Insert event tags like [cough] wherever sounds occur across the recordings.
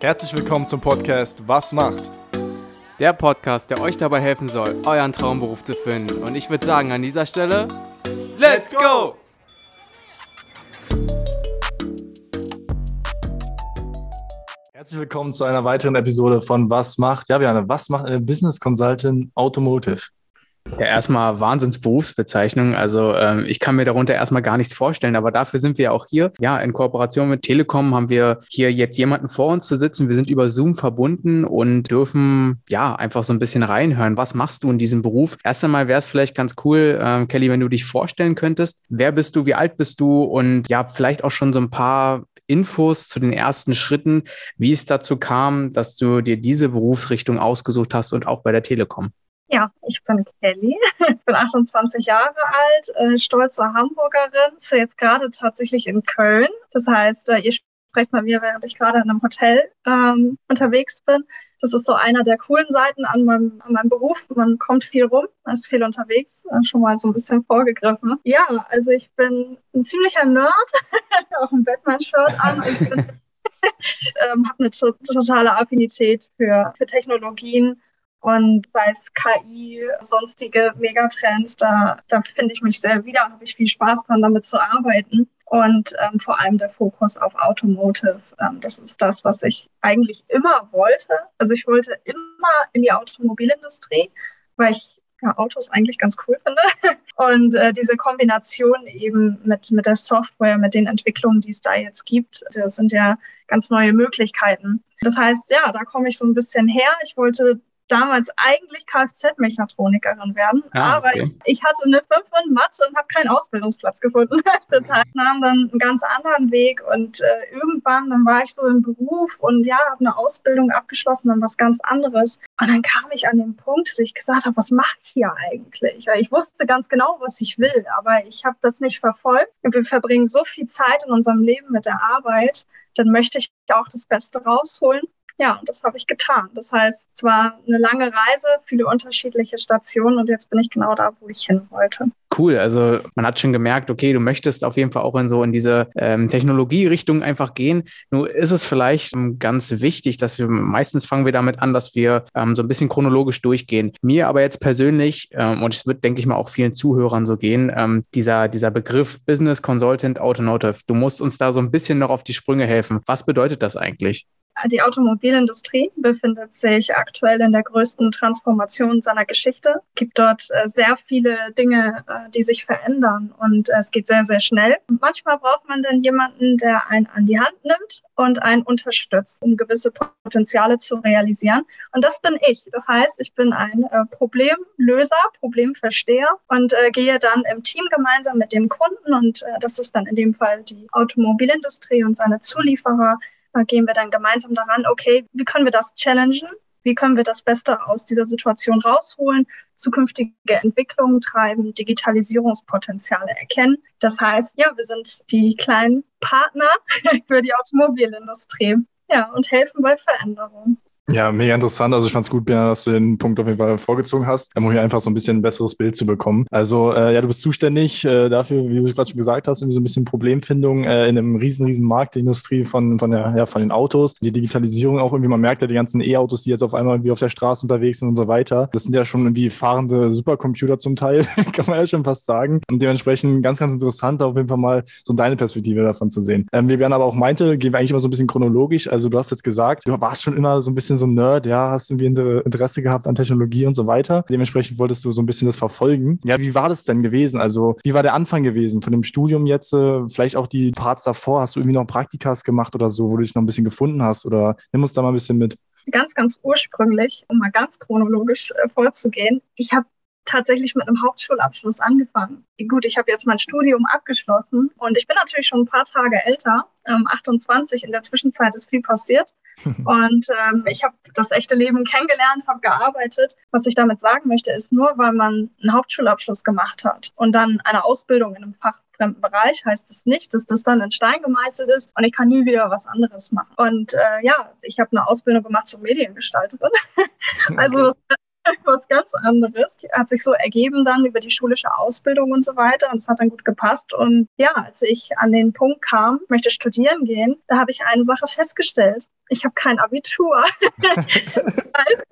Herzlich willkommen zum Podcast Was macht? Der Podcast, der euch dabei helfen soll, euren Traumberuf zu finden. Und ich würde sagen, an dieser Stelle, Let's go! Herzlich willkommen zu einer weiteren Episode von Was macht? Ja, Björn, was macht eine Business Consultant Automotive? Ja, erstmal Wahnsinnsberufsbezeichnung. Also ähm, ich kann mir darunter erstmal gar nichts vorstellen, aber dafür sind wir auch hier. Ja, in Kooperation mit Telekom haben wir hier jetzt jemanden vor uns zu sitzen. Wir sind über Zoom verbunden und dürfen ja einfach so ein bisschen reinhören. Was machst du in diesem Beruf? Erst einmal wäre es vielleicht ganz cool, ähm, Kelly, wenn du dich vorstellen könntest. Wer bist du? Wie alt bist du? Und ja, vielleicht auch schon so ein paar Infos zu den ersten Schritten, wie es dazu kam, dass du dir diese Berufsrichtung ausgesucht hast und auch bei der Telekom. Ja, ich bin Kelly, [laughs] bin 28 Jahre alt, äh, stolze Hamburgerin, sitze jetzt gerade tatsächlich in Köln. Das heißt, äh, ihr sprecht mal mir, während ich gerade in einem Hotel ähm, unterwegs bin. Das ist so einer der coolen Seiten an meinem, an meinem Beruf. Man kommt viel rum, man ist viel unterwegs, äh, schon mal so ein bisschen vorgegriffen. Ja, also ich bin ein ziemlicher Nerd, [laughs] auch ein Batman-Shirt an. Also ich bin [laughs] ähm, habe eine totale Affinität für, für Technologien und sei es KI, sonstige Megatrends, da, da finde ich mich sehr wieder, habe ich viel Spaß dran, damit zu arbeiten. Und ähm, vor allem der Fokus auf Automotive. Ähm, das ist das, was ich eigentlich immer wollte. Also ich wollte immer in die Automobilindustrie, weil ich ja, Autos eigentlich ganz cool finde. [laughs] Und äh, diese Kombination eben mit, mit der Software, mit den Entwicklungen, die es da jetzt gibt, das sind ja ganz neue Möglichkeiten. Das heißt, ja, da komme ich so ein bisschen her. Ich wollte damals eigentlich Kfz-Mechatronikerin werden, ah, aber ich, ich, hatte eine 5 in Mathe und habe keinen Ausbildungsplatz gefunden. [laughs] das heißt, nahm dann einen ganz anderen Weg und äh, irgendwann dann war ich so im Beruf und ja, habe eine Ausbildung abgeschlossen, dann was ganz anderes. Und dann kam ich an den Punkt, dass ich gesagt habe, was mache ich hier eigentlich? Weil ich wusste ganz genau, was ich will, aber ich habe das nicht verfolgt. Und wir verbringen so viel Zeit in unserem Leben mit der Arbeit, dann möchte ich auch das Beste rausholen. Ja, und das habe ich getan. Das heißt, es war eine lange Reise, viele unterschiedliche Stationen und jetzt bin ich genau da, wo ich hin wollte. Cool, also man hat schon gemerkt, okay, du möchtest auf jeden Fall auch in so in diese ähm, Technologierichtung einfach gehen. Nur ist es vielleicht ähm, ganz wichtig, dass wir meistens fangen wir damit an, dass wir ähm, so ein bisschen chronologisch durchgehen. Mir aber jetzt persönlich, ähm, und es wird, denke ich mal, auch vielen Zuhörern so gehen, ähm, dieser, dieser Begriff Business Consultant Automotive, du musst uns da so ein bisschen noch auf die Sprünge helfen. Was bedeutet das eigentlich? Die Automobilindustrie befindet sich aktuell in der größten Transformation seiner Geschichte. Es gibt dort äh, sehr viele Dinge, äh, die sich verändern und es geht sehr, sehr schnell. manchmal braucht man dann jemanden, der einen an die Hand nimmt und einen unterstützt, um gewisse Potenziale zu realisieren. Und das bin ich. Das heißt, ich bin ein äh, Problemlöser, Problemversteher und gehe dann im Team gemeinsam mit dem Kunden und das ist dann in dem Fall die Automobilindustrie und seine Zulieferer gehen wir dann gemeinsam daran, okay, wie können wir das challengen? Wie können wir das Beste aus dieser Situation rausholen, zukünftige Entwicklungen treiben, Digitalisierungspotenziale erkennen? Das heißt, ja, wir sind die kleinen Partner [laughs] für die Automobilindustrie. Ja, und helfen bei Veränderungen. Ja, mega interessant. Also ich fand's gut, Björn, dass du den Punkt auf jeden Fall vorgezogen hast, um hier einfach so ein bisschen ein besseres Bild zu bekommen. Also äh, ja, du bist zuständig äh, dafür, wie du gerade schon gesagt hast, irgendwie so ein bisschen Problemfindung äh, in einem riesen, riesen Markt, der Industrie von, von, der, ja, von den Autos, die Digitalisierung auch irgendwie, man merkt ja die ganzen E-Autos, die jetzt auf einmal irgendwie auf der Straße unterwegs sind und so weiter. Das sind ja schon irgendwie fahrende Supercomputer zum Teil, [laughs] kann man ja schon fast sagen. Und dementsprechend ganz, ganz interessant, auf jeden Fall mal so deine Perspektive davon zu sehen. Ähm, wie Björn aber auch meinte, gehen wir eigentlich immer so ein bisschen chronologisch. Also du hast jetzt gesagt, du warst schon immer so ein bisschen bisschen so ein Nerd, ja, hast irgendwie Interesse gehabt an Technologie und so weiter. Dementsprechend wolltest du so ein bisschen das verfolgen. Ja, wie war das denn gewesen? Also, wie war der Anfang gewesen von dem Studium jetzt? Äh, vielleicht auch die Parts davor? Hast du irgendwie noch Praktikas gemacht oder so, wo du dich noch ein bisschen gefunden hast? Oder nimm uns da mal ein bisschen mit ganz, ganz ursprünglich, um mal ganz chronologisch äh, vorzugehen. Ich habe tatsächlich mit einem Hauptschulabschluss angefangen. Gut, ich habe jetzt mein Studium abgeschlossen und ich bin natürlich schon ein paar Tage älter, ähm, 28. In der Zwischenzeit ist viel passiert [laughs] und ähm, ich habe das echte Leben kennengelernt, habe gearbeitet. Was ich damit sagen möchte, ist nur, weil man einen Hauptschulabschluss gemacht hat und dann eine Ausbildung in einem fachfremden Bereich, heißt es das nicht, dass das dann in Stein gemeißelt ist und ich kann nie wieder was anderes machen. Und äh, ja, ich habe eine Ausbildung gemacht zur Mediengestalterin. [laughs] also [laughs] was ganz anderes. Hat sich so ergeben dann über die schulische Ausbildung und so weiter und es hat dann gut gepasst. Und ja, als ich an den Punkt kam, möchte studieren gehen, da habe ich eine Sache festgestellt. Ich habe kein Abitur. [laughs] das, heißt,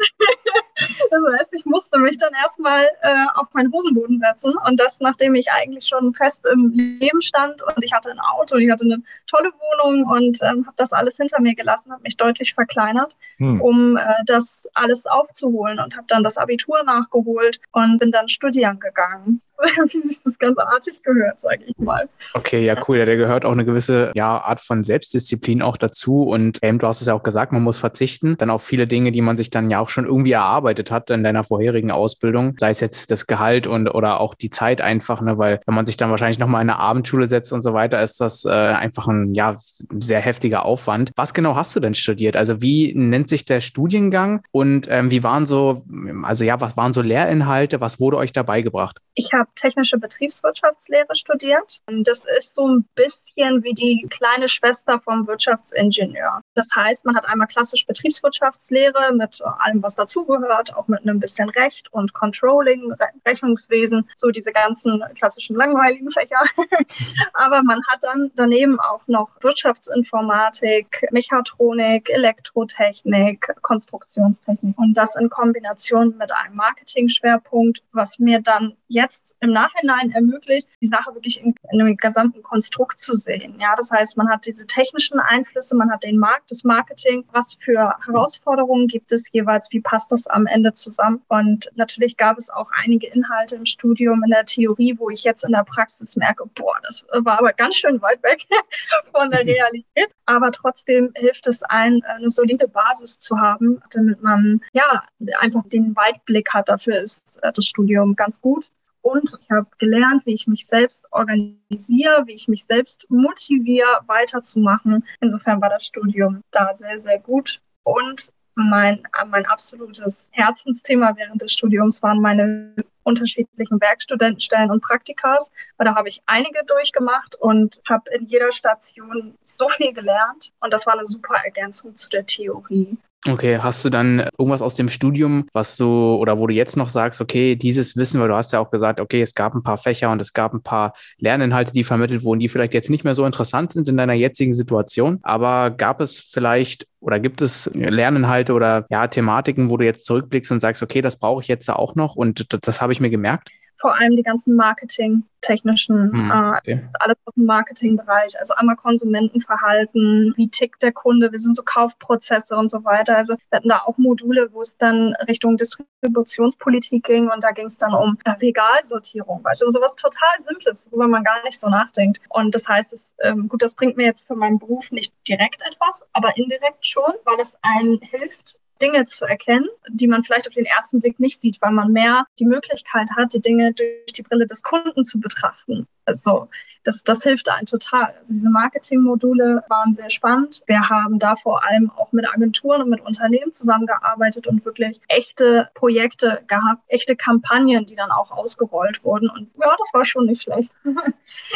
das, heißt, ich musste mich dann erstmal äh, auf meinen Hosenboden setzen und das, nachdem ich eigentlich schon fest im Leben stand und ich hatte ein Auto, ich hatte eine tolle Wohnung und ähm, habe das alles hinter mir gelassen, habe mich deutlich verkleinert, hm. um äh, das alles aufzuholen und habe dann das Abitur nachgeholt und bin dann studieren gegangen. [laughs] wie sich das ganz artig gehört, sage ich mal. Okay, ja, cool. Ja, der gehört auch eine gewisse ja, Art von Selbstdisziplin auch dazu. Und ähm, du hast es ja auch gesagt, man muss verzichten. Dann auf viele Dinge, die man sich dann ja auch schon irgendwie erarbeitet hat in deiner vorherigen Ausbildung. Sei es jetzt das Gehalt und oder auch die Zeit einfach, ne? weil wenn man sich dann wahrscheinlich nochmal in eine Abendschule setzt und so weiter, ist das äh, einfach ein ja, sehr heftiger Aufwand. Was genau hast du denn studiert? Also wie nennt sich der Studiengang und ähm, wie waren so, also ja, was waren so Lehrinhalte? Was wurde euch dabei gebracht? Ich habe technische Betriebswirtschaftslehre studiert. Das ist so ein bisschen wie die kleine Schwester vom Wirtschaftsingenieur. Das heißt, man hat einmal klassisch Betriebswirtschaftslehre mit allem, was dazugehört, auch mit einem bisschen Recht und Controlling, Rechnungswesen, so diese ganzen klassischen langweiligen Fächer. [laughs] Aber man hat dann daneben auch noch Wirtschaftsinformatik, Mechatronik, Elektrotechnik, Konstruktionstechnik und das in Kombination mit einem Marketing-Schwerpunkt, was mir dann jetzt im Nachhinein ermöglicht, die Sache wirklich in, in einem gesamten Konstrukt zu sehen. Ja, das heißt, man hat diese technischen Einflüsse, man hat den Markt, das Marketing, was für Herausforderungen gibt es jeweils, wie passt das am Ende zusammen? Und natürlich gab es auch einige Inhalte im Studium, in der Theorie, wo ich jetzt in der Praxis merke, boah, das war aber ganz schön weit weg [laughs] von der [laughs] Realität. Aber trotzdem hilft es ein, eine solide Basis zu haben, damit man ja einfach den Weitblick hat. Dafür ist das Studium ganz gut. Und ich habe gelernt, wie ich mich selbst organisiere, wie ich mich selbst motiviere, weiterzumachen. Insofern war das Studium da sehr, sehr gut. Und mein, mein absolutes Herzensthema während des Studiums waren meine unterschiedlichen Werkstudentenstellen und Praktikas, weil da habe ich einige durchgemacht und habe in jeder Station so viel gelernt und das war eine super Ergänzung zu der Theorie. Okay, hast du dann irgendwas aus dem Studium, was du oder wo du jetzt noch sagst, okay, dieses Wissen, weil du hast ja auch gesagt, okay, es gab ein paar Fächer und es gab ein paar Lerninhalte, die vermittelt wurden, die vielleicht jetzt nicht mehr so interessant sind in deiner jetzigen Situation, aber gab es vielleicht oder gibt es Lerninhalte oder ja, Thematiken, wo du jetzt zurückblickst und sagst, okay, das brauche ich jetzt auch noch und das, das habe ich mir gemerkt? Vor allem die ganzen marketingtechnischen, hm, äh, okay. äh, alles aus dem Marketingbereich, also einmal Konsumentenverhalten, wie tickt der Kunde, wie sind so Kaufprozesse und so weiter. Also wir hatten da auch Module, wo es dann Richtung Distributionspolitik ging und da ging es dann um äh, Regalsortierung, also sowas total Simples, worüber man gar nicht so nachdenkt. Und das heißt, es, ähm, gut, das bringt mir jetzt für meinen Beruf nicht direkt etwas, aber indirekt schon, weil es einem hilft, Dinge zu erkennen, die man vielleicht auf den ersten Blick nicht sieht, weil man mehr die Möglichkeit hat, die Dinge durch die Brille des Kunden zu betrachten. Also das, das hilft einem total. Also diese Marketingmodule waren sehr spannend. Wir haben da vor allem auch mit Agenturen und mit Unternehmen zusammengearbeitet und wirklich echte Projekte gehabt, echte Kampagnen, die dann auch ausgerollt wurden. Und ja, das war schon nicht schlecht. [laughs]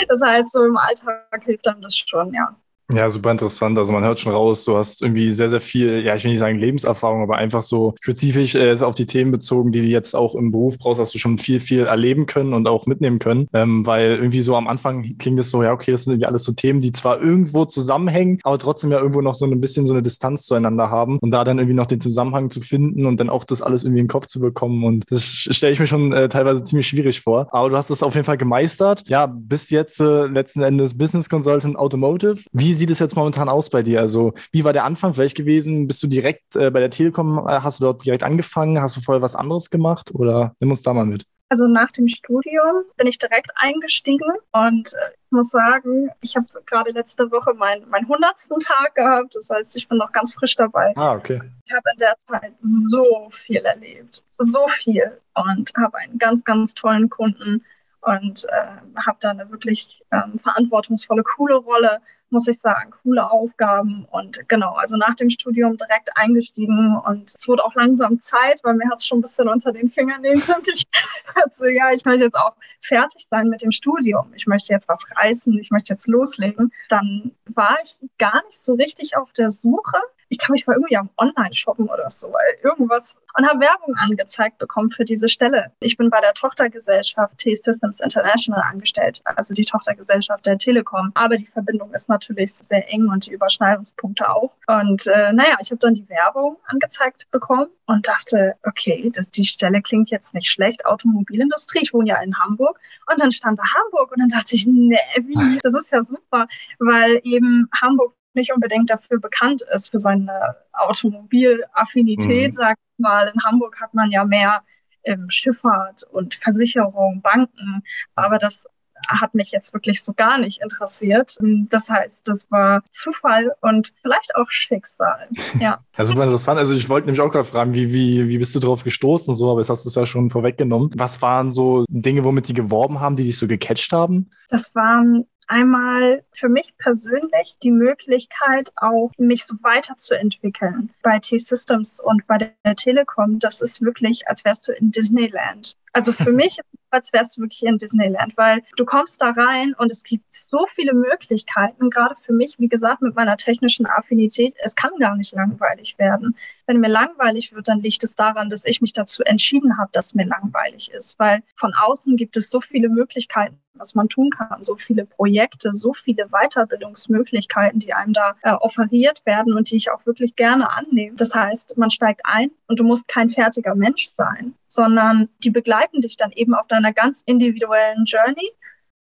Das heißt, so im Alltag hilft einem das schon, ja. Ja, super interessant. Also man hört schon raus, du hast irgendwie sehr, sehr viel, ja, ich will nicht sagen Lebenserfahrung, aber einfach so spezifisch äh, auf die Themen bezogen, die du jetzt auch im Beruf brauchst, hast du schon viel, viel erleben können und auch mitnehmen können. Ähm, weil irgendwie so am Anfang klingt es so, ja, okay, das sind irgendwie alles so Themen, die zwar irgendwo zusammenhängen, aber trotzdem ja irgendwo noch so ein bisschen so eine Distanz zueinander haben und da dann irgendwie noch den Zusammenhang zu finden und dann auch das alles irgendwie in den Kopf zu bekommen. Und das stelle ich mir schon äh, teilweise ziemlich schwierig vor. Aber du hast es auf jeden Fall gemeistert. Ja, bis jetzt äh, letzten Endes Business Consultant Automotive. Wie sieht es jetzt momentan aus bei dir? Also, wie war der Anfang vielleicht gewesen? Bist du direkt äh, bei der Telekom, äh, hast du dort direkt angefangen? Hast du vorher was anderes gemacht? Oder nimm uns da mal mit. Also nach dem Studium bin ich direkt eingestiegen und äh, ich muss sagen, ich habe gerade letzte Woche meinen mein 100. Tag gehabt. Das heißt, ich bin noch ganz frisch dabei. Ah, okay. Ich habe in der Zeit so viel erlebt, so viel und habe einen ganz, ganz tollen Kunden und äh, habe da eine wirklich ähm, verantwortungsvolle, coole Rolle muss ich sagen, coole Aufgaben und genau, also nach dem Studium direkt eingestiegen und es wurde auch langsam Zeit, weil mir hat es schon ein bisschen unter den Fingernägeln und ich dachte, [laughs] ja, ich möchte jetzt auch fertig sein mit dem Studium. Ich möchte jetzt was reißen, ich möchte jetzt loslegen. Dann war ich gar nicht so richtig auf der Suche ich glaube, ich war irgendwie am Online-Shoppen oder so, weil irgendwas und habe Werbung angezeigt bekommen für diese Stelle. Ich bin bei der Tochtergesellschaft T-Systems International angestellt, also die Tochtergesellschaft der Telekom. Aber die Verbindung ist natürlich sehr eng und die Überschneidungspunkte auch. Und äh, naja, ich habe dann die Werbung angezeigt bekommen und dachte, okay, das, die Stelle klingt jetzt nicht schlecht, Automobilindustrie, ich wohne ja in Hamburg. Und dann stand da Hamburg und dann dachte ich, nee, wie? [laughs] Das ist ja super, weil eben Hamburg nicht unbedingt dafür bekannt ist, für seine Automobilaffinität, mhm. sag ich mal. In Hamburg hat man ja mehr ähm, Schifffahrt und Versicherung, Banken, aber das hat mich jetzt wirklich so gar nicht interessiert. Das heißt, das war Zufall und vielleicht auch Schicksal. [laughs] Ja, ja super interessant. Also ich wollte nämlich auch gerade fragen, wie, wie, wie bist du darauf gestoßen, so, aber jetzt hast du es ja schon vorweggenommen. Was waren so Dinge, womit die geworben haben, die dich so gecatcht haben? Das waren Einmal für mich persönlich die Möglichkeit, auch mich so weiterzuentwickeln. Bei T-Systems und bei der Telekom, das ist wirklich, als wärst du in Disneyland. Also für [laughs] mich als wärst du wirklich in Disneyland, weil du kommst da rein und es gibt so viele Möglichkeiten, gerade für mich, wie gesagt, mit meiner technischen Affinität, es kann gar nicht langweilig werden. Wenn mir langweilig wird, dann liegt es daran, dass ich mich dazu entschieden habe, dass mir langweilig ist, weil von außen gibt es so viele Möglichkeiten, was man tun kann, so viele Projekte, so viele Weiterbildungsmöglichkeiten, die einem da äh, offeriert werden und die ich auch wirklich gerne annehme. Das heißt, man steigt ein und du musst kein fertiger Mensch sein, sondern die begleiten dich dann eben auf deiner ganz individuellen Journey.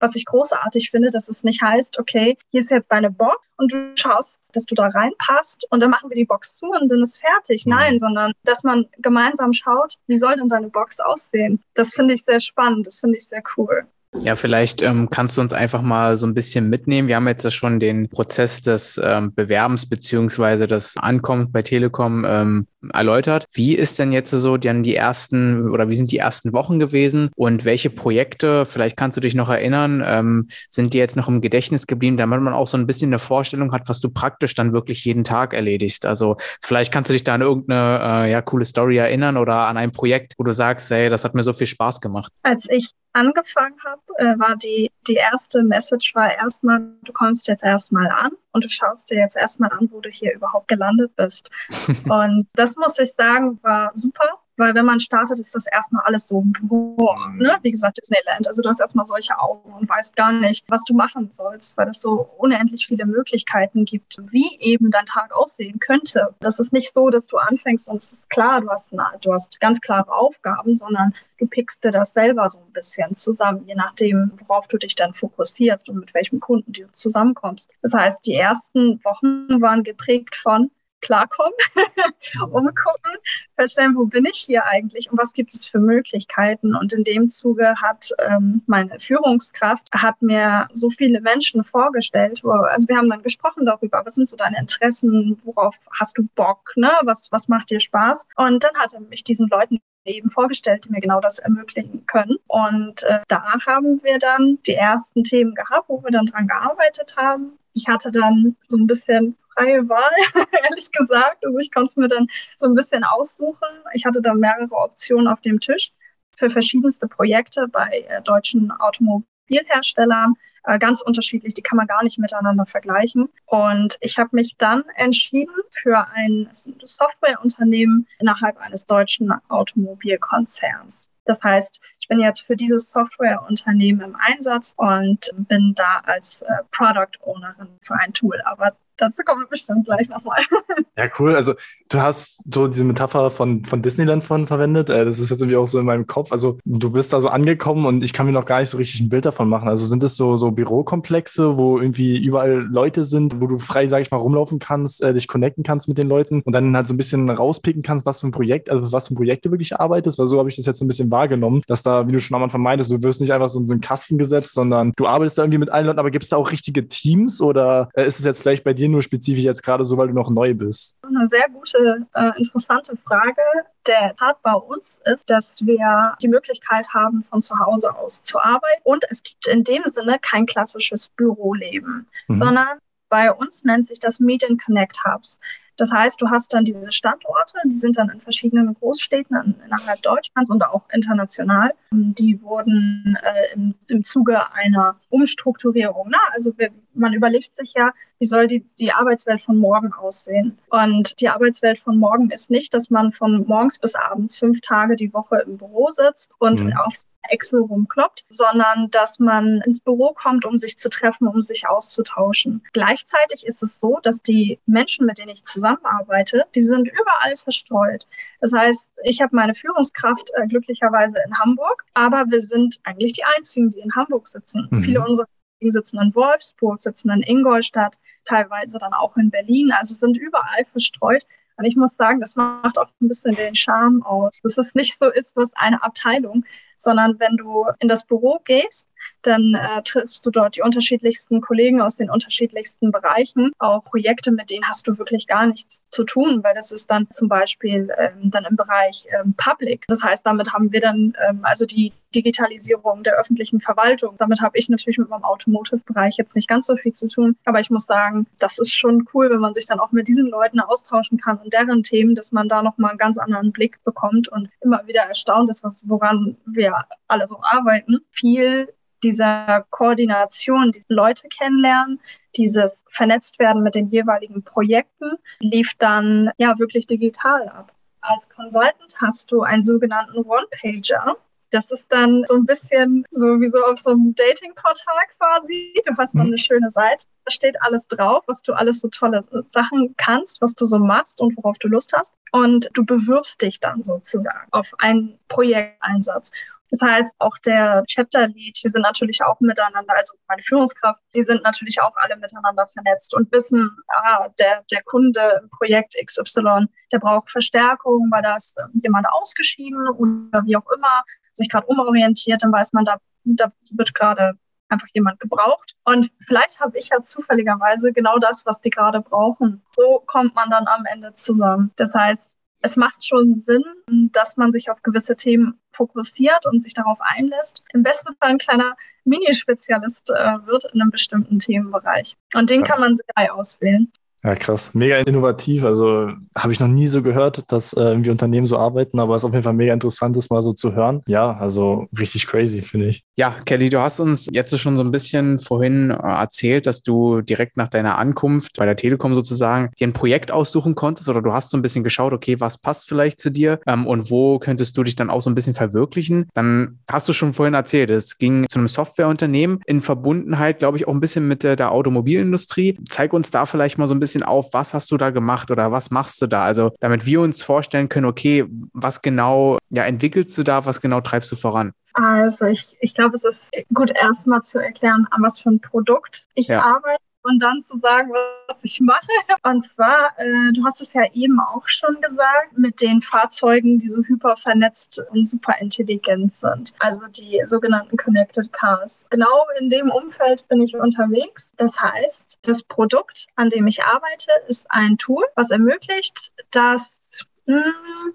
Was ich großartig finde, dass es nicht heißt, okay, hier ist jetzt deine Box und du schaust, dass du da reinpasst und dann machen wir die Box zu und dann ist fertig. Mhm. Nein, sondern dass man gemeinsam schaut, wie soll denn deine Box aussehen? Das finde ich sehr spannend, das finde ich sehr cool. Ja, vielleicht ähm, kannst du uns einfach mal so ein bisschen mitnehmen. Wir haben jetzt schon den Prozess des ähm, Bewerbens beziehungsweise das Ankommen bei Telekom ähm, erläutert. Wie ist denn jetzt so dann die ersten oder wie sind die ersten Wochen gewesen und welche Projekte, vielleicht kannst du dich noch erinnern, ähm, sind dir jetzt noch im Gedächtnis geblieben, damit man auch so ein bisschen eine Vorstellung hat, was du praktisch dann wirklich jeden Tag erledigst. Also vielleicht kannst du dich da an irgendeine äh, ja, coole Story erinnern oder an ein Projekt, wo du sagst, hey, das hat mir so viel Spaß gemacht. Als ich angefangen habe, äh, war die, die erste Message war erstmal, du kommst jetzt erstmal an und du schaust dir jetzt erstmal an, wo du hier überhaupt gelandet bist. [laughs] und das muss ich sagen, war super, weil wenn man startet, ist das erstmal alles so, boah, mhm. ne? wie gesagt, Disneyland. Also du hast erstmal solche Augen und weißt gar nicht, was du machen sollst, weil es so unendlich viele Möglichkeiten gibt, wie eben dein Tag aussehen könnte. Das ist nicht so, dass du anfängst und es ist klar, du hast, eine, du hast ganz klare Aufgaben, sondern du pickst dir das selber so ein bisschen zusammen, je nachdem, worauf du dich dann fokussierst und mit welchem Kunden du zusammenkommst. Das heißt, die ersten Wochen waren geprägt von klarkommen, [laughs] umgucken, feststellen, wo bin ich hier eigentlich und was gibt es für Möglichkeiten. Und in dem Zuge hat ähm, meine Führungskraft hat mir so viele Menschen vorgestellt, wo, also wir haben dann gesprochen darüber, was sind so deine Interessen, worauf hast du Bock, ne? was, was macht dir Spaß? Und dann hat er mich diesen Leuten eben vorgestellt, die mir genau das ermöglichen können. Und äh, da haben wir dann die ersten Themen gehabt, wo wir dann dran gearbeitet haben. Ich hatte dann so ein bisschen freie Wahl, [laughs] ehrlich gesagt. Also ich konnte es mir dann so ein bisschen aussuchen. Ich hatte dann mehrere Optionen auf dem Tisch für verschiedenste Projekte bei äh, deutschen Automobilherstellern. Äh, ganz unterschiedlich, die kann man gar nicht miteinander vergleichen. Und ich habe mich dann entschieden für ein Softwareunternehmen innerhalb eines deutschen Automobilkonzerns. Das heißt, bin jetzt für dieses Softwareunternehmen im Einsatz und bin da als äh, Product Ownerin für ein Tool. Aber dazu kommen wir bestimmt gleich nochmal. [laughs] Ja, cool. Also du hast so diese Metapher von, von Disneyland von verwendet. Äh, das ist jetzt irgendwie auch so in meinem Kopf. Also du bist da so angekommen und ich kann mir noch gar nicht so richtig ein Bild davon machen. Also sind es so, so Bürokomplexe, wo irgendwie überall Leute sind, wo du frei, sag ich mal, rumlaufen kannst, äh, dich connecten kannst mit den Leuten und dann halt so ein bisschen rauspicken kannst, was für ein Projekt, also was für ein du wirklich arbeitest. Weil so habe ich das jetzt so ein bisschen wahrgenommen, dass da, wie du schon am Anfang meintest, du wirst nicht einfach so in so einen Kasten gesetzt, sondern du arbeitest da irgendwie mit allen Leuten, aber gibt es da auch richtige Teams oder äh, ist es jetzt vielleicht bei dir nur spezifisch jetzt gerade so, weil du noch neu bist? Eine sehr gute, äh, interessante Frage. Der Part bei uns ist, dass wir die Möglichkeit haben, von zu Hause aus zu arbeiten. Und es gibt in dem Sinne kein klassisches Büroleben, mhm. sondern bei uns nennt sich das Meet and Connect Hubs. Das heißt, du hast dann diese Standorte, die sind dann in verschiedenen Großstädten innerhalb Deutschlands und auch international. Die wurden äh, im, im Zuge einer Umstrukturierung, ne? also wir, man überlegt sich ja, wie soll die, die Arbeitswelt von morgen aussehen? Und die Arbeitswelt von morgen ist nicht, dass man von morgens bis abends fünf Tage die Woche im Büro sitzt und mhm. aufs Excel rumkloppt, sondern dass man ins Büro kommt, um sich zu treffen, um sich auszutauschen. Gleichzeitig ist es so, dass die Menschen, mit denen ich zusammenarbeite, die sind überall verstreut. Das heißt, ich habe meine Führungskraft äh, glücklicherweise in Hamburg, aber wir sind eigentlich die einzigen, die in Hamburg sitzen. Mhm. Viele unserer sitzen in Wolfsburg, sitzen in Ingolstadt, teilweise dann auch in Berlin, also sind überall verstreut. Und ich muss sagen, das macht auch ein bisschen den Charme aus, dass es nicht so ist, dass eine Abteilung, sondern wenn du in das Büro gehst, dann äh, triffst du dort die unterschiedlichsten Kollegen aus den unterschiedlichsten Bereichen. Auch Projekte, mit denen hast du wirklich gar nichts zu tun, weil das ist dann zum Beispiel ähm, dann im Bereich ähm, Public. Das heißt, damit haben wir dann ähm, also die Digitalisierung der öffentlichen Verwaltung. Damit habe ich natürlich mit meinem Automotive-Bereich jetzt nicht ganz so viel zu tun. Aber ich muss sagen, das ist schon cool, wenn man sich dann auch mit diesen Leuten austauschen kann und deren Themen, dass man da nochmal einen ganz anderen Blick bekommt und immer wieder erstaunt ist, was, woran wir alle so arbeiten. Viel dieser Koordination, die Leute kennenlernen, dieses vernetzt werden mit den jeweiligen Projekten, lief dann ja wirklich digital ab. Als Consultant hast du einen sogenannten One-Pager. Das ist dann so ein bisschen so wie so auf so einem Dating-Portal quasi. Du hast dann mhm. eine schöne Seite, da steht alles drauf, was du alles so tolle Sachen kannst, was du so machst und worauf du Lust hast. Und du bewirbst dich dann sozusagen auf einen Projekteinsatz. Das heißt, auch der Chapter Lead, die sind natürlich auch miteinander, also meine Führungskraft, die sind natürlich auch alle miteinander vernetzt und wissen, ah, der, der Kunde im Projekt XY, der braucht Verstärkung, weil da ist jemand ausgeschieden oder wie auch immer, sich gerade umorientiert, dann weiß man, da, da wird gerade einfach jemand gebraucht. Und vielleicht habe ich ja zufälligerweise genau das, was die gerade brauchen. So kommt man dann am Ende zusammen. Das heißt, es macht schon Sinn, dass man sich auf gewisse Themen fokussiert und sich darauf einlässt. Im besten Fall ein kleiner Mini-Spezialist äh, wird in einem bestimmten Themenbereich. Und den kann man sehr auswählen. Ja, krass. Mega innovativ. Also habe ich noch nie so gehört, dass äh, irgendwie Unternehmen so arbeiten, aber es ist auf jeden Fall mega interessant, das mal so zu hören. Ja, also richtig crazy, finde ich. Ja, Kelly, du hast uns jetzt schon so ein bisschen vorhin äh, erzählt, dass du direkt nach deiner Ankunft bei der Telekom sozusagen dir ein Projekt aussuchen konntest oder du hast so ein bisschen geschaut, okay, was passt vielleicht zu dir ähm, und wo könntest du dich dann auch so ein bisschen verwirklichen. Dann hast du schon vorhin erzählt, es ging zu einem Softwareunternehmen in Verbundenheit, glaube ich, auch ein bisschen mit der, der Automobilindustrie. Zeig uns da vielleicht mal so ein bisschen bisschen auf, was hast du da gemacht oder was machst du da? Also damit wir uns vorstellen können, okay, was genau ja, entwickelst du da, was genau treibst du voran? Also ich, ich glaube, es ist gut erstmal zu erklären, an was für ein Produkt ich ja. arbeite und dann zu sagen, was ich mache. Und zwar, äh, du hast es ja eben auch schon gesagt, mit den Fahrzeugen, die so hyper vernetzt und super intelligent sind. Also die sogenannten Connected Cars. Genau in dem Umfeld bin ich unterwegs. Das heißt, das Produkt, an dem ich arbeite, ist ein Tool, was ermöglicht, dass mh, hm,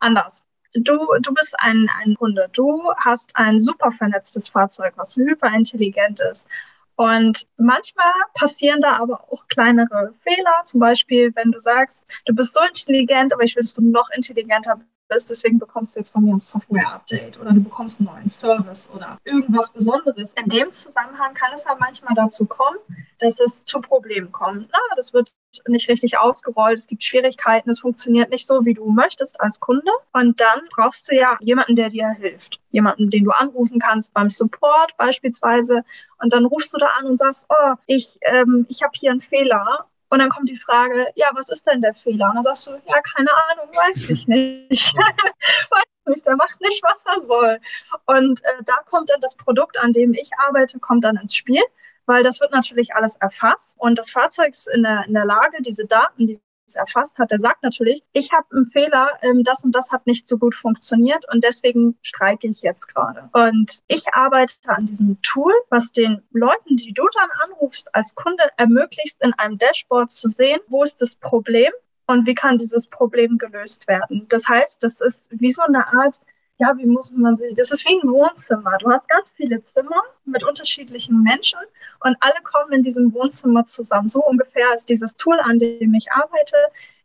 anders du, du bist ein, ein Kunde, du hast ein super vernetztes Fahrzeug, was hyperintelligent ist. Und manchmal passieren da aber auch kleinere Fehler. Zum Beispiel, wenn du sagst, du bist so intelligent, aber ich will, dass du noch intelligenter bist, deswegen bekommst du jetzt von mir ein Software-Update oder du bekommst einen neuen Service oder irgendwas Besonderes. In dem Zusammenhang kann es halt manchmal dazu kommen, dass es zu Problemen kommt. Na, das wird nicht richtig ausgerollt, es gibt Schwierigkeiten, es funktioniert nicht so, wie du möchtest als Kunde. Und dann brauchst du ja jemanden, der dir hilft. Jemanden, den du anrufen kannst beim Support beispielsweise. Und dann rufst du da an und sagst, oh, ich, ähm, ich habe hier einen Fehler und dann kommt die Frage, ja, was ist denn der Fehler? Und dann sagst du, ja, keine Ahnung, weiß [laughs] ich nicht. [laughs] weiß nicht, der macht nicht, was er soll. Und äh, da kommt dann das Produkt, an dem ich arbeite, kommt dann ins Spiel, weil das wird natürlich alles erfasst und das Fahrzeug ist in der, in der Lage, diese Daten, die erfasst hat, der sagt natürlich, ich habe einen Fehler, ähm, das und das hat nicht so gut funktioniert und deswegen streike ich jetzt gerade. Und ich arbeite an diesem Tool, was den Leuten, die du dann anrufst, als Kunde ermöglicht, in einem Dashboard zu sehen, wo ist das Problem und wie kann dieses Problem gelöst werden. Das heißt, das ist wie so eine Art ja, wie muss man sich, das ist wie ein Wohnzimmer. Du hast ganz viele Zimmer mit unterschiedlichen Menschen und alle kommen in diesem Wohnzimmer zusammen. So ungefähr ist dieses Tool, an dem ich arbeite.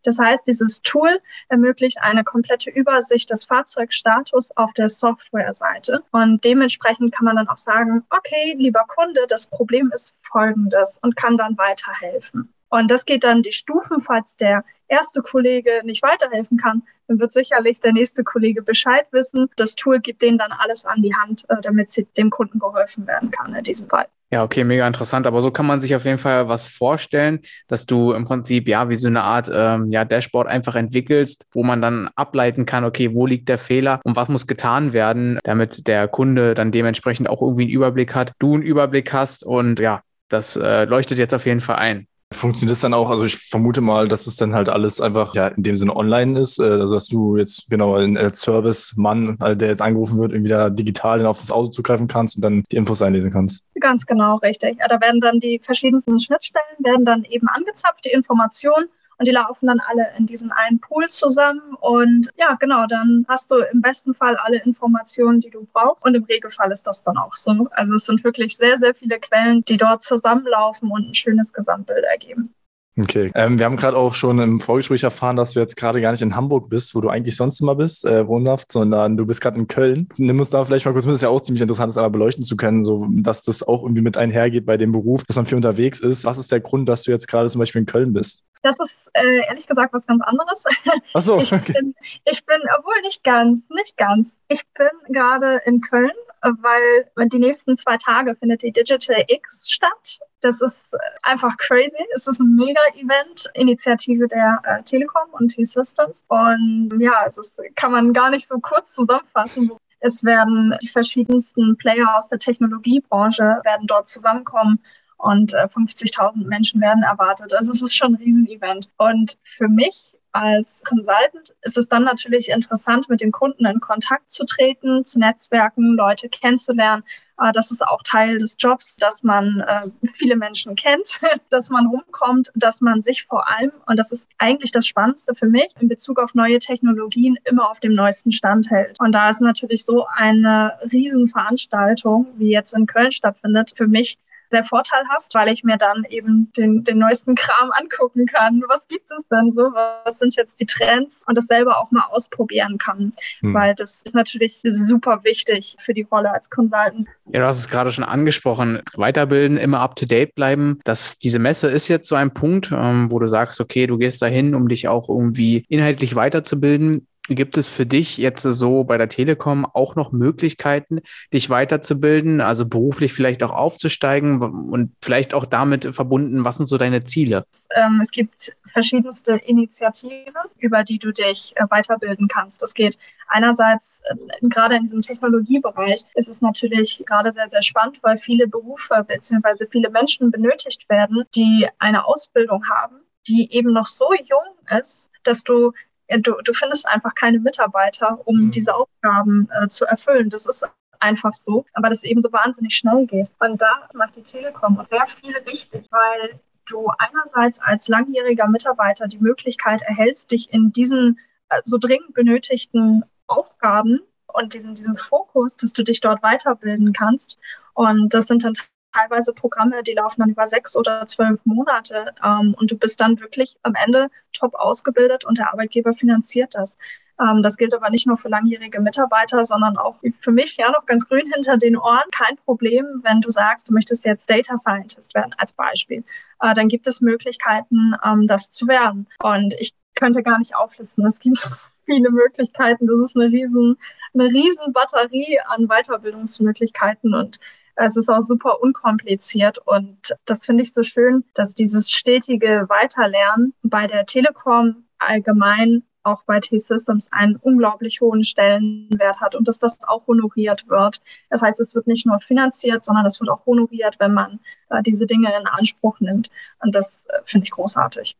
Das heißt, dieses Tool ermöglicht eine komplette Übersicht des Fahrzeugstatus auf der Softwareseite. Und dementsprechend kann man dann auch sagen, okay, lieber Kunde, das Problem ist folgendes und kann dann weiterhelfen. Und das geht dann die Stufen, falls der erste Kollege nicht weiterhelfen kann, dann wird sicherlich der nächste Kollege Bescheid wissen. Das Tool gibt denen dann alles an die Hand, äh, damit dem Kunden geholfen werden kann in diesem Fall. Ja, okay, mega interessant. Aber so kann man sich auf jeden Fall was vorstellen, dass du im Prinzip ja wie so eine Art ähm, ja, Dashboard einfach entwickelst, wo man dann ableiten kann, okay, wo liegt der Fehler und was muss getan werden, damit der Kunde dann dementsprechend auch irgendwie einen Überblick hat, du einen Überblick hast und ja, das äh, leuchtet jetzt auf jeden Fall ein. Funktioniert es dann auch? Also ich vermute mal, dass es dann halt alles einfach ja in dem Sinne online ist. Äh, also dass du jetzt genau als Service-Mann, äh, der jetzt angerufen wird, irgendwie da digital auf das Auto zugreifen kannst und dann die Infos einlesen kannst. Ganz genau, richtig. Da werden dann die verschiedensten Schnittstellen, werden dann eben angezapft, die Informationen und die laufen dann alle in diesen einen Pool zusammen. Und ja, genau, dann hast du im besten Fall alle Informationen, die du brauchst. Und im Regelfall ist das dann auch so. Also es sind wirklich sehr, sehr viele Quellen, die dort zusammenlaufen und ein schönes Gesamtbild ergeben. Okay. Ähm, wir haben gerade auch schon im Vorgespräch erfahren, dass du jetzt gerade gar nicht in Hamburg bist, wo du eigentlich sonst immer bist, äh, wohnhaft, sondern du bist gerade in Köln. Nimm uns da vielleicht mal kurz mit, das ist ja auch ziemlich interessant, das einmal beleuchten zu können, so dass das auch irgendwie mit einhergeht bei dem Beruf, dass man viel unterwegs ist. Was ist der Grund, dass du jetzt gerade zum Beispiel in Köln bist? Das ist äh, ehrlich gesagt was ganz anderes. [laughs] Ach so, okay. ich, bin, ich bin, obwohl nicht ganz, nicht ganz. Ich bin gerade in Köln, weil die nächsten zwei Tage findet die Digital X statt. Das ist einfach crazy. Es ist ein Mega-Event, Initiative der äh, Telekom und T-Systems. Und ja, es ist, kann man gar nicht so kurz zusammenfassen. Es werden die verschiedensten Player aus der Technologiebranche werden dort zusammenkommen und äh, 50.000 Menschen werden erwartet. Also es ist schon ein Riesenevent. Und für mich als Consultant ist es dann natürlich interessant, mit dem Kunden in Kontakt zu treten, zu netzwerken, Leute kennenzulernen. Äh, das ist auch Teil des Jobs, dass man äh, viele Menschen kennt, [laughs] dass man rumkommt, dass man sich vor allem, und das ist eigentlich das Spannendste für mich, in Bezug auf neue Technologien immer auf dem neuesten Stand hält. Und da ist natürlich so eine Riesenveranstaltung, wie jetzt in Köln stattfindet, für mich sehr vorteilhaft, weil ich mir dann eben den, den neuesten Kram angucken kann. Was gibt es denn so? Was sind jetzt die Trends? Und das selber auch mal ausprobieren kann, hm. weil das ist natürlich super wichtig für die Rolle als Consultant. Ja, du hast es gerade schon angesprochen. Weiterbilden, immer up to date bleiben. Das, diese Messe ist jetzt so ein Punkt, ähm, wo du sagst, okay, du gehst dahin, um dich auch irgendwie inhaltlich weiterzubilden. Gibt es für dich jetzt so bei der Telekom auch noch Möglichkeiten, dich weiterzubilden, also beruflich vielleicht auch aufzusteigen und vielleicht auch damit verbunden, was sind so deine Ziele? Ähm, es gibt verschiedenste Initiativen, über die du dich äh, weiterbilden kannst. Das geht einerseits, äh, gerade in diesem Technologiebereich, ist es natürlich gerade sehr, sehr spannend, weil viele Berufe bzw. viele Menschen benötigt werden, die eine Ausbildung haben, die eben noch so jung ist, dass du du, du findest einfach keine Mitarbeiter, um mhm. diese Aufgaben äh, zu erfüllen. Das ist einfach so, aber das eben so wahnsinnig schnell geht. Und da macht die Telekom sehr viel richtig, weil du einerseits als langjähriger Mitarbeiter die Möglichkeit erhältst, dich in diesen äh, so dringend benötigten Aufgaben und diesen, diesen Fokus, dass du dich dort weiterbilden kannst. Und das sind dann teilweise Programme, die laufen dann über sechs oder zwölf Monate ähm, und du bist dann wirklich am Ende top ausgebildet und der Arbeitgeber finanziert das. Ähm, das gilt aber nicht nur für langjährige Mitarbeiter, sondern auch für mich ja noch ganz grün [laughs] hinter den Ohren. Kein Problem, wenn du sagst, du möchtest jetzt Data Scientist werden als Beispiel. Äh, dann gibt es Möglichkeiten, ähm, das zu werden. Und ich könnte gar nicht auflisten. Es gibt [laughs] viele Möglichkeiten. Das ist eine riesen, eine riesen Batterie an Weiterbildungsmöglichkeiten und es ist auch super unkompliziert und das finde ich so schön, dass dieses stetige Weiterlernen bei der Telekom allgemein auch bei T-Systems einen unglaublich hohen Stellenwert hat und dass das auch honoriert wird. Das heißt, es wird nicht nur finanziert, sondern es wird auch honoriert, wenn man äh, diese Dinge in Anspruch nimmt. Und das äh, finde ich großartig.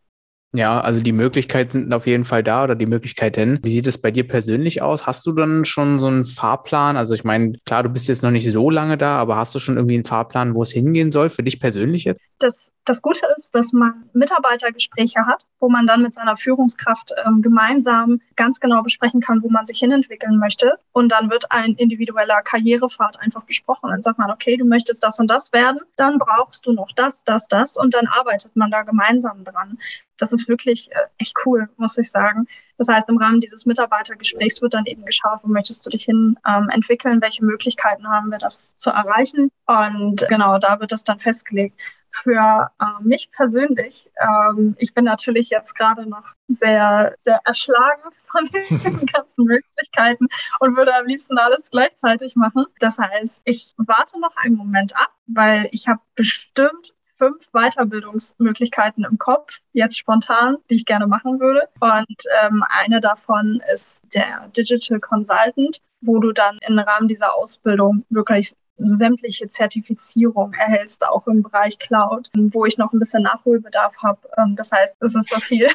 Ja, also die Möglichkeiten sind auf jeden Fall da oder die Möglichkeiten. Wie sieht es bei dir persönlich aus? Hast du dann schon so einen Fahrplan? Also ich meine, klar, du bist jetzt noch nicht so lange da, aber hast du schon irgendwie einen Fahrplan, wo es hingehen soll für dich persönlich jetzt? Das, das Gute ist, dass man Mitarbeitergespräche hat, wo man dann mit seiner Führungskraft ähm, gemeinsam ganz genau besprechen kann, wo man sich hinentwickeln möchte. Und dann wird ein individueller Karrierepfad einfach besprochen. Dann sagt man, okay, du möchtest das und das werden, dann brauchst du noch das, das, das und dann arbeitet man da gemeinsam dran. Das ist wirklich äh, echt cool, muss ich sagen. Das heißt, im Rahmen dieses Mitarbeitergesprächs wird dann eben geschaut, wo möchtest du dich hin ähm, entwickeln, welche Möglichkeiten haben wir, das zu erreichen. Und genau, da wird das dann festgelegt. Für äh, mich persönlich, ähm, ich bin natürlich jetzt gerade noch sehr, sehr erschlagen [laughs] von diesen [laughs] ganzen Möglichkeiten und würde am liebsten alles gleichzeitig machen. Das heißt, ich warte noch einen Moment ab, weil ich habe bestimmt fünf Weiterbildungsmöglichkeiten im Kopf, jetzt spontan, die ich gerne machen würde. Und ähm, eine davon ist der Digital Consultant, wo du dann im Rahmen dieser Ausbildung wirklich sämtliche Zertifizierung erhältst, auch im Bereich Cloud, wo ich noch ein bisschen Nachholbedarf habe. Ähm, das heißt, es ist so viel.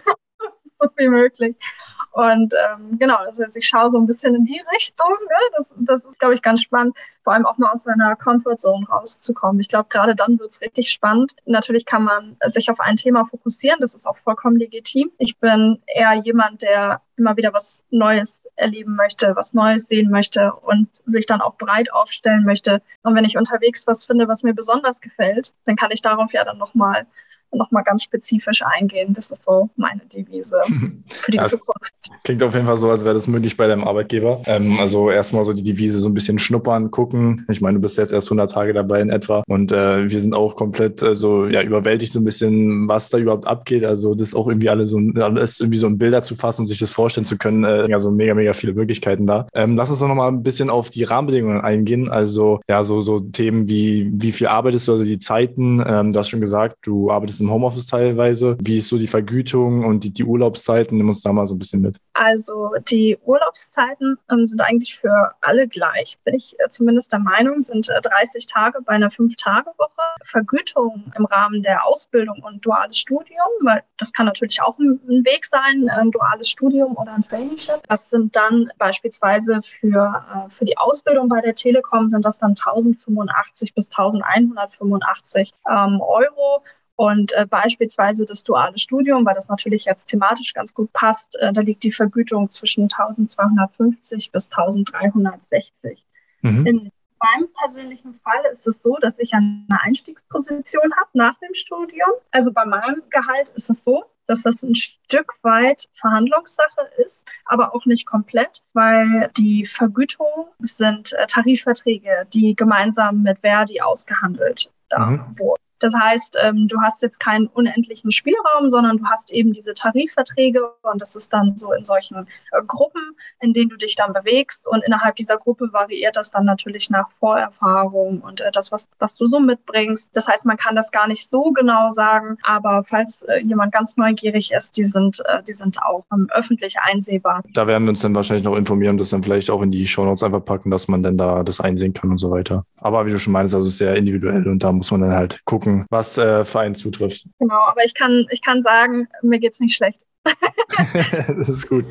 So viel möglich. Und ähm, genau, das heißt, ich schaue so ein bisschen in die Richtung. Ne? Das, das ist, glaube ich, ganz spannend, vor allem auch mal aus seiner Comfortzone rauszukommen. Ich glaube, gerade dann wird es richtig spannend. Natürlich kann man sich auf ein Thema fokussieren, das ist auch vollkommen legitim. Ich bin eher jemand, der immer wieder was Neues erleben möchte, was Neues sehen möchte und sich dann auch breit aufstellen möchte. Und wenn ich unterwegs was finde, was mir besonders gefällt, dann kann ich darauf ja dann nochmal nochmal ganz spezifisch eingehen. Das ist so meine Devise [laughs] für die ja, Zukunft. Klingt auf jeden Fall so, als wäre das möglich bei deinem Arbeitgeber. Ähm, also erstmal so die Devise so ein bisschen schnuppern, gucken. Ich meine, du bist jetzt erst 100 Tage dabei in etwa und äh, wir sind auch komplett äh, so ja, überwältigt so ein bisschen, was da überhaupt abgeht. Also das auch irgendwie alle so alles irgendwie so in Bilder zu fassen und sich das vorstellen zu können. Äh, ja, so mega, mega viele Möglichkeiten da. Ähm, lass uns doch nochmal ein bisschen auf die Rahmenbedingungen eingehen. Also ja, so, so Themen wie, wie viel arbeitest du, also die Zeiten. Ähm, du hast schon gesagt, du arbeitest im Homeoffice teilweise. Wie ist so die Vergütung und die, die Urlaubszeiten? Nimm uns da mal so ein bisschen mit. Also die Urlaubszeiten ähm, sind eigentlich für alle gleich, bin ich äh, zumindest der Meinung, sind äh, 30 Tage bei einer Fünf-Tage-Woche. Vergütung im Rahmen der Ausbildung und duales Studium, weil das kann natürlich auch ein, ein Weg sein, ein duales Studium oder ein Traineeship. Das sind dann beispielsweise für, äh, für die Ausbildung bei der Telekom sind das dann 1085 bis 1185 ähm, Euro und äh, beispielsweise das duale Studium, weil das natürlich jetzt thematisch ganz gut passt, äh, da liegt die Vergütung zwischen 1250 bis 1360. Mhm. In meinem persönlichen Fall ist es so, dass ich eine Einstiegsposition habe nach dem Studium. Also bei meinem Gehalt ist es so, dass das ein Stück weit Verhandlungssache ist, aber auch nicht komplett, weil die Vergütung sind äh, Tarifverträge, die gemeinsam mit Verdi ausgehandelt mhm. wurden. Das heißt, ähm, du hast jetzt keinen unendlichen Spielraum, sondern du hast eben diese Tarifverträge und das ist dann so in solchen äh, Gruppen, in denen du dich dann bewegst und innerhalb dieser Gruppe variiert das dann natürlich nach Vorerfahrung und äh, das, was, was du so mitbringst. Das heißt, man kann das gar nicht so genau sagen, aber falls äh, jemand ganz neugierig ist, die sind, äh, die sind auch ähm, öffentlich einsehbar. Da werden wir uns dann wahrscheinlich noch informieren das dann vielleicht auch in die Shownotes einfach packen, dass man dann da das einsehen kann und so weiter. Aber wie du schon meinst, also sehr individuell und da muss man dann halt gucken, was äh, für einen zutrifft. Genau, aber ich kann, ich kann sagen, mir geht es nicht schlecht. [laughs] das ist gut.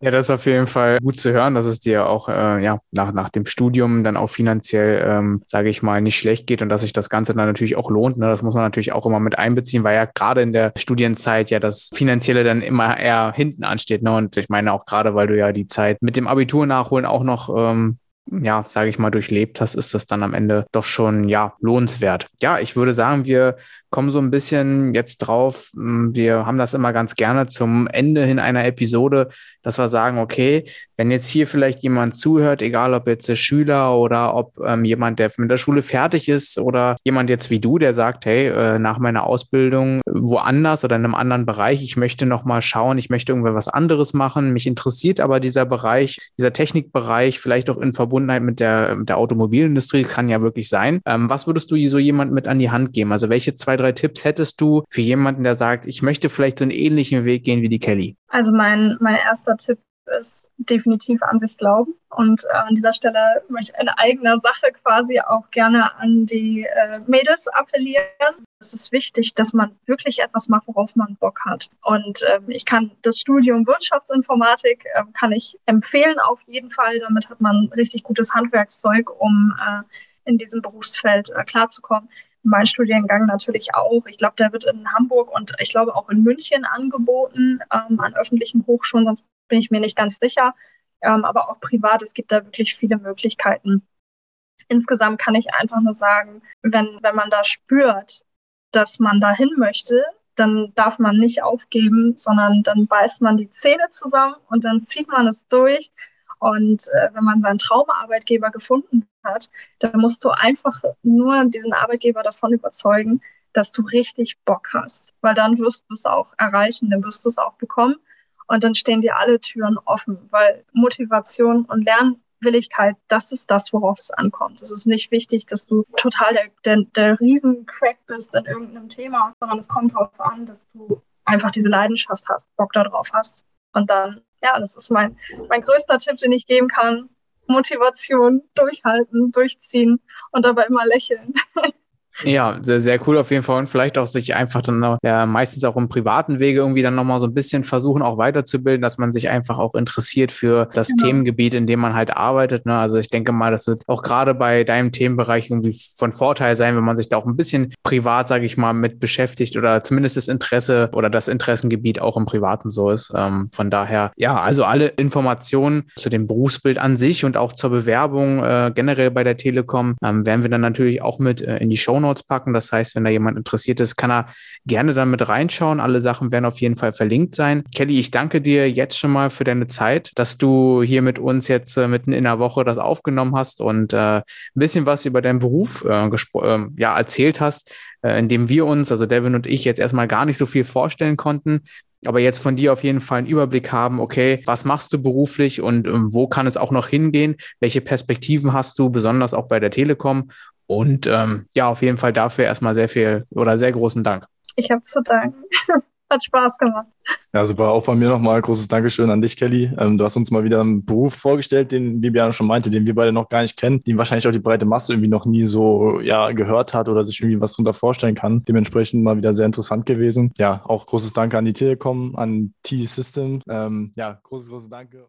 Ja, das ist auf jeden Fall gut zu hören, dass es dir auch äh, ja, nach, nach dem Studium dann auch finanziell, ähm, sage ich mal, nicht schlecht geht und dass sich das Ganze dann natürlich auch lohnt. Ne? Das muss man natürlich auch immer mit einbeziehen, weil ja gerade in der Studienzeit ja das Finanzielle dann immer eher hinten ansteht. Ne? Und ich meine auch gerade, weil du ja die Zeit mit dem Abitur nachholen auch noch ähm, ja, sage ich mal, durchlebt hast, ist das dann am Ende doch schon, ja, lohnenswert. Ja, ich würde sagen, wir kommen so ein bisschen jetzt drauf. Hm, wir haben das immer ganz gerne zum Ende hin einer Episode, dass wir sagen, okay, wenn jetzt hier vielleicht jemand zuhört, egal ob jetzt der Schüler oder ob ähm, jemand, der mit der Schule fertig ist oder jemand jetzt wie du, der sagt, hey, äh, nach meiner Ausbildung woanders oder in einem anderen Bereich, ich möchte noch mal schauen, ich möchte irgendwann was anderes machen, mich interessiert aber dieser Bereich, dieser Technikbereich, vielleicht auch in Verbundenheit mit der, mit der Automobilindustrie, kann ja wirklich sein. Ähm, was würdest du so jemand mit an die Hand geben? Also welche zwei, drei drei Tipps hättest du für jemanden, der sagt, ich möchte vielleicht so einen ähnlichen Weg gehen wie die Kelly? Also mein, mein erster Tipp ist definitiv an sich glauben. Und äh, an dieser Stelle möchte ich in eigener Sache quasi auch gerne an die äh, Mädels appellieren. Es ist wichtig, dass man wirklich etwas macht, worauf man Bock hat. Und äh, ich kann das Studium Wirtschaftsinformatik äh, kann ich empfehlen auf jeden Fall. Damit hat man richtig gutes Handwerkszeug, um äh, in diesem Berufsfeld äh, klarzukommen mein Studiengang natürlich auch. Ich glaube, der wird in Hamburg und ich glaube auch in München angeboten ähm, an öffentlichen Hochschulen, sonst bin ich mir nicht ganz sicher. Ähm, aber auch privat, es gibt da wirklich viele Möglichkeiten. Insgesamt kann ich einfach nur sagen, wenn, wenn man da spürt, dass man dahin möchte, dann darf man nicht aufgeben, sondern dann beißt man die Zähne zusammen und dann zieht man es durch. Und äh, wenn man seinen Traumarbeitgeber gefunden hat, dann musst du einfach nur diesen Arbeitgeber davon überzeugen, dass du richtig Bock hast, weil dann wirst du es auch erreichen, dann wirst du es auch bekommen und dann stehen dir alle Türen offen, weil Motivation und Lernwilligkeit, das ist das, worauf es ankommt. Es ist nicht wichtig, dass du total der, der, der Riesencrack bist in irgendeinem Thema, sondern es kommt darauf an, dass du einfach diese Leidenschaft hast, Bock darauf hast. Und dann, ja, das ist mein, mein größter Tipp, den ich geben kann. Motivation, durchhalten, durchziehen und dabei immer lächeln. [laughs] Ja, sehr, sehr cool auf jeden Fall und vielleicht auch sich einfach dann ja, meistens auch im privaten Wege irgendwie dann nochmal so ein bisschen versuchen, auch weiterzubilden, dass man sich einfach auch interessiert für das genau. Themengebiet, in dem man halt arbeitet. Ne? Also ich denke mal, das wird auch gerade bei deinem Themenbereich irgendwie von Vorteil sein, wenn man sich da auch ein bisschen privat, sage ich mal, mit beschäftigt oder zumindest das Interesse oder das Interessengebiet auch im Privaten so ist. Ähm, von daher, ja, also alle Informationen zu dem Berufsbild an sich und auch zur Bewerbung äh, generell bei der Telekom ähm, werden wir dann natürlich auch mit äh, in die Show Notes packen. Das heißt, wenn da jemand interessiert ist, kann er gerne dann mit reinschauen. Alle Sachen werden auf jeden Fall verlinkt sein. Kelly, ich danke dir jetzt schon mal für deine Zeit, dass du hier mit uns jetzt äh, mitten in der Woche das aufgenommen hast und äh, ein bisschen was über deinen Beruf äh, äh, ja, erzählt hast, äh, indem wir uns, also Devin und ich, jetzt erstmal gar nicht so viel vorstellen konnten aber jetzt von dir auf jeden Fall einen Überblick haben, okay, was machst du beruflich und ähm, wo kann es auch noch hingehen? Welche Perspektiven hast du, besonders auch bei der Telekom? Und ähm, ja, auf jeden Fall dafür erstmal sehr viel oder sehr großen Dank. Ich habe zu danken. [laughs] Hat Spaß gemacht. Ja, super. Auch von mir nochmal großes Dankeschön an dich, Kelly. Ähm, du hast uns mal wieder einen Beruf vorgestellt, den Bibiana schon meinte, den wir beide noch gar nicht kennen, den wahrscheinlich auch die breite Masse irgendwie noch nie so ja, gehört hat oder sich irgendwie was darunter vorstellen kann. Dementsprechend mal wieder sehr interessant gewesen. Ja, auch großes Danke an die Telekom, an T-System. Ähm, ja, großes, großes Danke.